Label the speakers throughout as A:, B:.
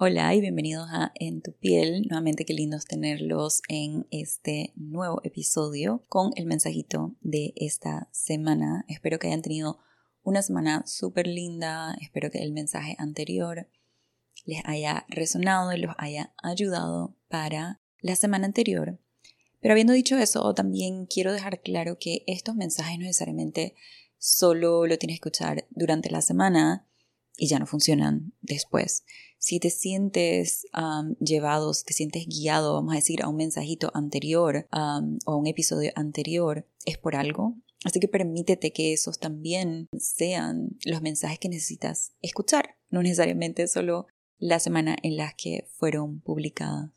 A: Hola y bienvenidos a En tu piel. Nuevamente qué lindos tenerlos en este nuevo episodio con el mensajito de esta semana. Espero que hayan tenido una semana súper linda. Espero que el mensaje anterior les haya resonado y los haya ayudado para la semana anterior. Pero habiendo dicho eso, también quiero dejar claro que estos mensajes no necesariamente solo lo tienes que escuchar durante la semana y ya no funcionan después si te sientes llevado, si te sientes guiado, vamos a decir, a un mensajito anterior o a un episodio anterior, es por algo. Así que permítete que esos también sean los mensajes que necesitas escuchar, no necesariamente solo la semana en la que fueron publicadas.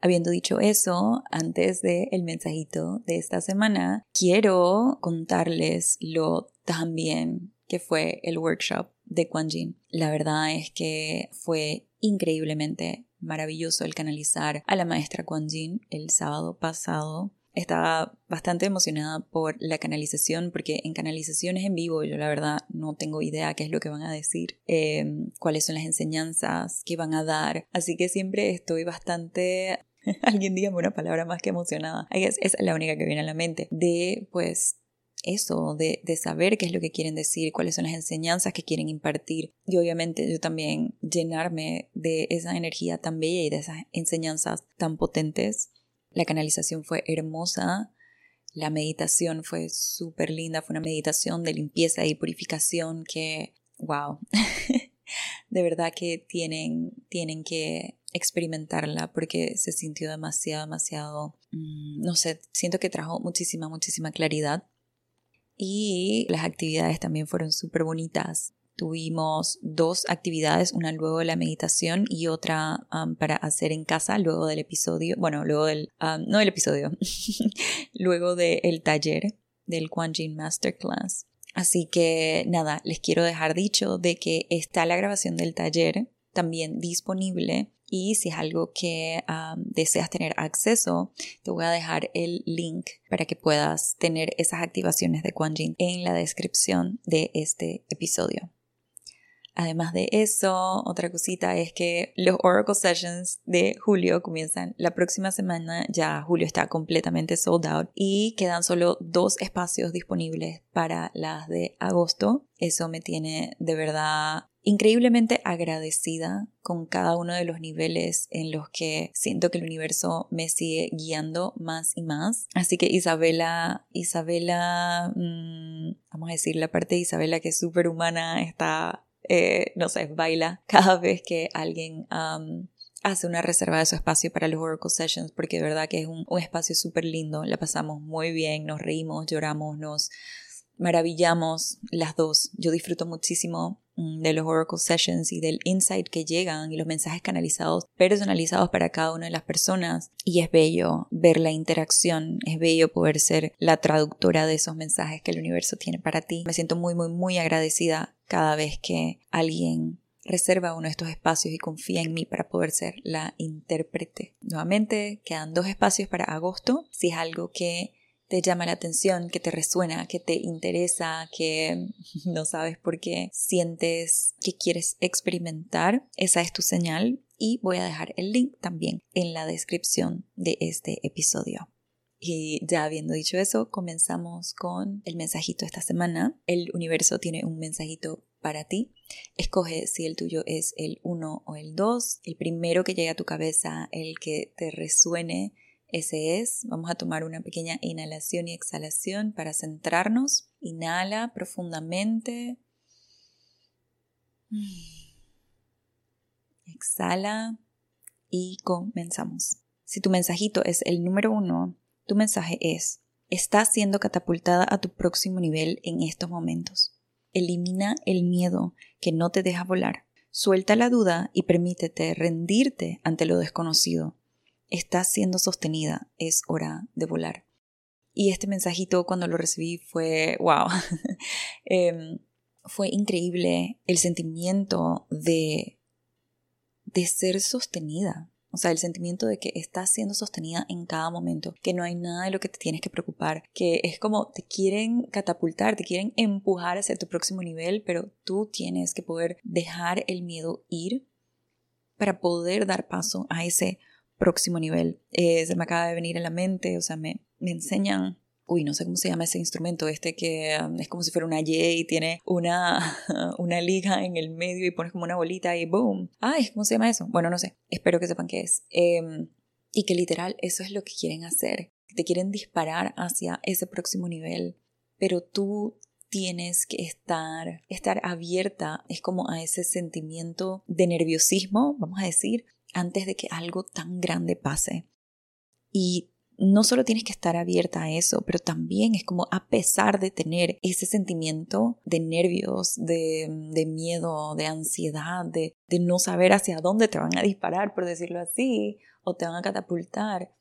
A: Habiendo dicho eso, antes del el mensajito de esta semana, quiero contarles lo también que fue el workshop de Quan Yin. La verdad es que fue increíblemente maravilloso el canalizar a la maestra Quan Yin el sábado pasado. Estaba bastante emocionada por la canalización porque en canalizaciones en vivo yo la verdad no tengo idea qué es lo que van a decir, em, cuáles son las enseñanzas que van a dar. Así que siempre estoy bastante alguien dígame una palabra más que emocionada. es la única que viene a la mente. De pues eso, de, de, saber qué es lo que quieren decir, cuáles son las enseñanzas que quieren impartir y obviamente yo también llenarme de esa energía tan bella y de esas enseñanzas tan potentes. La canalización fue hermosa, la meditación fue súper linda, fue una meditación de limpieza y purificación que, wow, de verdad que tienen, tienen que experimentarla porque se sintió demasiado, demasiado, mm, no sé, siento que trajo muchísima, muchísima claridad y las actividades también fueron súper bonitas. Tuvimos dos actividades, una luego de la meditación y otra um, para hacer en casa luego del episodio, bueno, luego del, um, no del episodio, luego del taller del Quan Yin Masterclass. Así que nada, les quiero dejar dicho de que está la grabación del taller también disponible y si es algo que deseas tener acceso, te voy a dejar el link para que puedas tener esas activaciones de Quan en la descripción de este episodio. Además de eso, otra cosita es que los Oracle Sessions de julio comienzan la próxima semana. Ya julio está completamente sold out y quedan solo dos espacios disponibles para las de agosto. Eso me tiene de verdad increíblemente agradecida con cada uno de los niveles en los que siento que el universo me sigue guiando más y más. Así que Isabela, Isabela, mm, vamos a decir la parte de Isabela que es súper humana, está eh, no sé, baila cada vez que alguien hace una reserva de su espacio para los Oracle Sessions, porque de verdad que es un, un espacio súper lindo, la pasamos muy bien, nos reímos, lloramos, nos maravillamos las dos. Yo disfruto muchísimo de los Oracle Sessions y del insight que llegan y los mensajes canalizados, personalizados para cada una de las personas. Y es bello ver la interacción, es bello poder ser la traductora de esos mensajes que el universo tiene para ti. Me siento muy, muy, muy agradecida cada vez que alguien reserva uno de estos espacios y confía en mí para poder ser la intérprete. Nuevamente, quedan dos espacios para agosto. Si es algo que te llama la atención, que te resuena, que te interesa, que no sabes por qué sientes que quieres experimentar, esa es tu señal y voy a dejar el link también en la descripción de este episodio. Y ya habiendo dicho eso, comenzamos con el mensajito esta semana. El universo tiene un mensajito para ti. Escoge si el tuyo es el 1 o el 2, el primero que llegue a tu cabeza, el que te resuene ese es, vamos a tomar una pequeña inhalación y exhalación para centrarnos. Inhala profundamente. Exhala y comenzamos. Si tu mensajito es el número uno, tu mensaje es, estás siendo catapultada a tu próximo nivel en estos momentos. Elimina el miedo que no te deja volar. Suelta la duda y permítete rendirte ante lo desconocido está siendo sostenida, es hora de volar. Y este mensajito cuando lo recibí fue, wow, em, fue increíble el sentimiento de, de ser sostenida. O sea, el sentimiento de que estás siendo sostenida en cada momento, que no hay nada de lo que te tienes que preocupar, que es como te quieren catapultar, te quieren empujar hacia tu próximo nivel, pero tú tienes que poder dejar el miedo ir para poder dar paso a ese próximo nivel. Eh, se me acaba de venir a la mente, o sea, me, me enseñan uy, no sé cómo se llama ese instrumento, este que um, es como si fuera una Y tiene una, una liga en el medio y pones como una bolita y boom. Ay, ¿cómo se llama eso? Bueno, no sé, espero que sepan qué es. Em, y que literal eso es lo que quieren hacer. Te quieren disparar hacia ese próximo nivel, pero tú tienes que estar, estar abierta, es como a ese sentimiento de nerviosismo, vamos a decir, antes de que algo tan grande pase. Y no solo tienes que estar abierta a eso, pero también es como a pesar de tener ese sentimiento de nervios, de, miedo, de ansiedad, de, de no saber hacia dónde te van a disparar, por decirlo así, o te van a catapultar,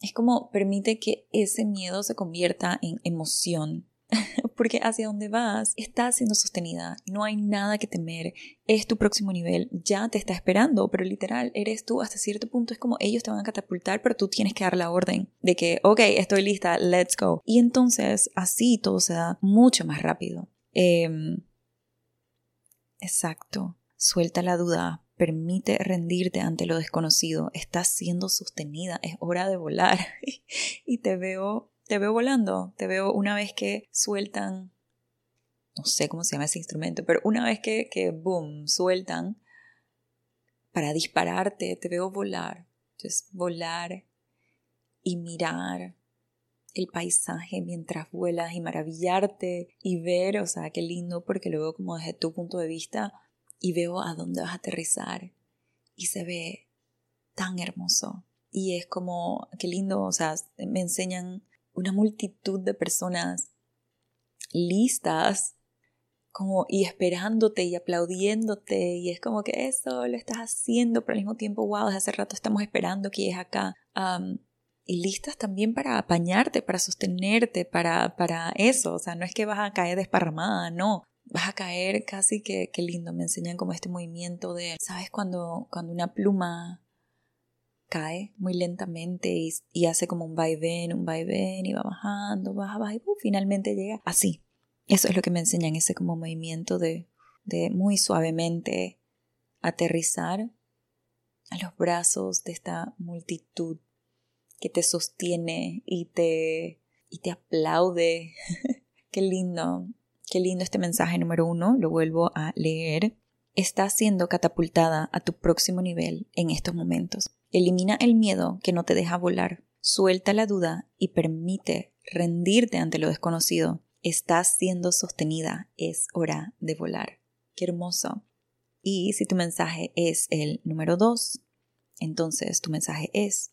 A: es como permite que ese miedo se convierta en emoción porque hacia donde vas está siendo sostenida, no hay nada que temer, es tu próximo nivel, ya te está esperando, pero literal, eres tú. Hasta cierto punto, es como ellos te van a catapultar, pero tú tienes que dar la orden de que, ok, estoy lista, let's go. Y entonces así todo se da mucho más rápido. Em, exacto, suelta la duda, permite rendirte ante lo desconocido, estás siendo sostenida, es hora de volar. y te veo te veo volando, te veo una vez que sueltan, no sé cómo se llama ese instrumento, pero una vez que, que boom, sueltan para dispararte, te veo volar. Entonces, volar y mirar el paisaje mientras vuelas y maravillarte y ver, o sea, qué lindo porque lo veo como desde tu punto de vista y veo a dónde vas a aterrizar y se ve tan hermoso y es como, qué lindo, o sea, me enseñan una multitud de personas listas como y esperándote y aplaudiéndote y es como que eso lo estás haciendo pero al mismo tiempo wow desde hace rato estamos esperando que es acá. Y listas también para apañarte para sostenerte para para eso. O sea no es que vas a caer desparramada no. Vas a caer casi que, qué lindo. Me enseñan como este movimiento de sabes cuando cuando una pluma cae muy lentamente y, hace como un vaivén, un vaivén y va bajando, baja, baja y uh, finalmente llega así. Eso es lo que me enseñan, ese como movimiento de, de muy suavemente aterrizar a los brazos de esta multitud que te sostiene y te, y te aplaude. qué lindo, qué lindo este mensaje número uno, lo vuelvo a leer. Estás siendo catapultada a tu próximo nivel en estos momentos. Elimina el miedo que no te deja volar. Suelta la duda y permite rendirte ante lo desconocido. Estás siendo sostenida. Es hora de volar. Qué hermoso. Y si tu mensaje es el número dos, entonces tu mensaje es,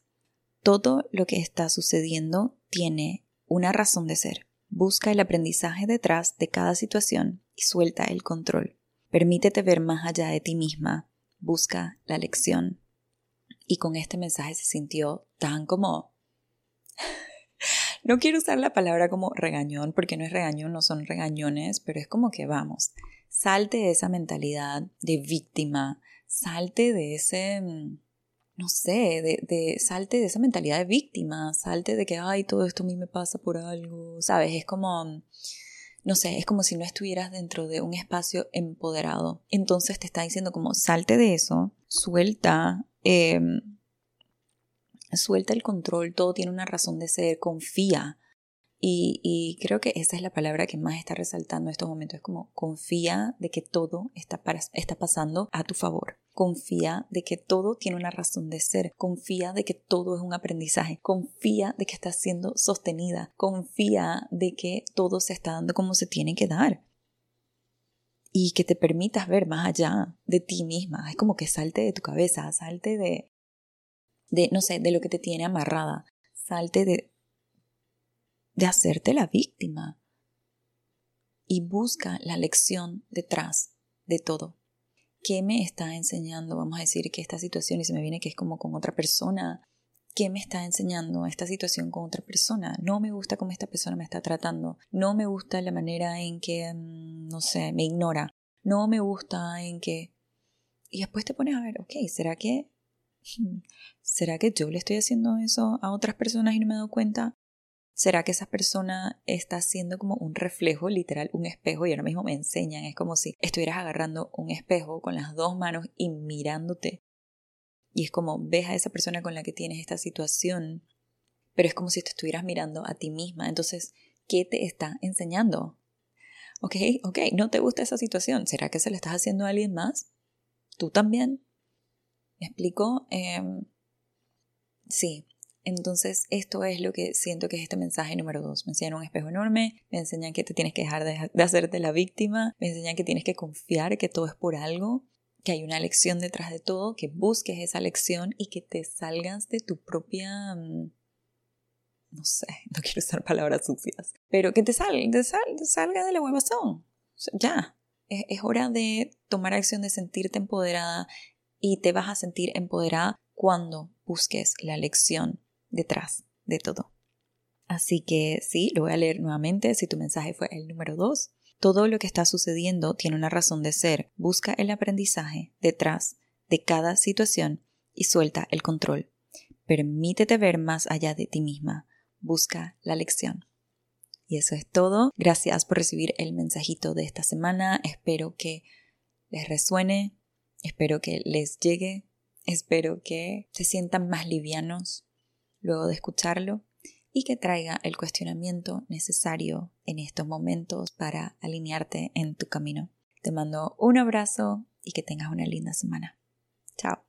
A: todo lo que está sucediendo tiene una razón de ser. Busca el aprendizaje detrás de cada situación y suelta el control. Permítete ver más allá de ti misma. Busca la lección. Y con este mensaje se sintió tan como... no quiero usar la palabra como regañón, porque no es regañón, no son regañones, pero es como que vamos, salte de esa mentalidad de víctima, salte de ese, mm, no sé, de, de, salte de esa mentalidad de víctima, salte de que, ay, todo esto a mí me pasa por algo, ¿sabes? Es como, no sé, es como si no estuvieras dentro de un espacio empoderado. Entonces te está diciendo como, salte de eso, suelta Em, suelta el control, todo tiene una razón de ser, confía. Y, creo que esa es la palabra que más está resaltando en estos momentos, es como confía de que todo está, está pasando a tu favor. Confía de que todo tiene una razón de ser. Confía de que todo es un aprendizaje. Confía de que estás siendo sostenida. Confía de que todo se está dando como se tiene que dar y que te permitas ver más allá de ti misma. Es como que salte de tu cabeza, salte de, de no sé, de lo que te tiene amarrada, salte de, de hacerte la víctima y busca la lección detrás de todo. ¿Qué me está enseñando? Vamos a decir que esta situación, y se me viene que es como con otra persona, ¿qué me está enseñando esta situación con otra persona? No me gusta cómo esta persona me está tratando. No me gusta la manera en que, mm, no sé, me ignora. No me gusta en que... Y después te pones a ver, ok, ¿será que... ¿Será que yo le estoy haciendo eso a otras personas y no me he dado cuenta? ¿Será que esa persona está haciendo como un reflejo, literal, un espejo? Y ahora mismo me enseñan, es como si estuvieras agarrando un espejo con las dos manos y mirándote Y es como ves a esa persona con la que tienes esta situación, pero es como si te estuvieras mirando a ti misma. Entonces, ¿qué te está enseñando? Ok, ok, no te gusta esa situación. ¿Será que se la estás haciendo a alguien más? ¿Tú también? ¿Me explico? Em, sí, entonces, esto es lo que siento que es este mensaje número dos. Me enseñan un espejo enorme, me enseñan que te tienes que dejar de, de, hacerte la víctima, me enseñan que tienes que confiar que todo es por algo, que hay una lección detrás de todo, que busques esa lección y que te salgas de tu propia... Mm, no sé, no quiero usar palabras sucias, pero que te, salga, te, salga de la huevazón. ya, es, es hora de tomar acción, de sentirte empoderada y te vas a sentir empoderada cuando busques la lección detrás de todo. Así que sí, lo voy a leer nuevamente si tu mensaje fue el número 2. Todo lo que está sucediendo tiene una razón de ser. Busca el aprendizaje detrás de cada situación y suelta el control. Permítete ver más allá de ti misma. Busca la lección. Y eso es todo. Gracias por recibir el mensajito de esta semana. Espero que les resuene. Espero que les llegue. Espero que se sientan más livianos luego de escucharlo y que traiga el cuestionamiento necesario en estos momentos para alinearte en tu camino. Te mando un abrazo y que tengas una linda semana. Chao.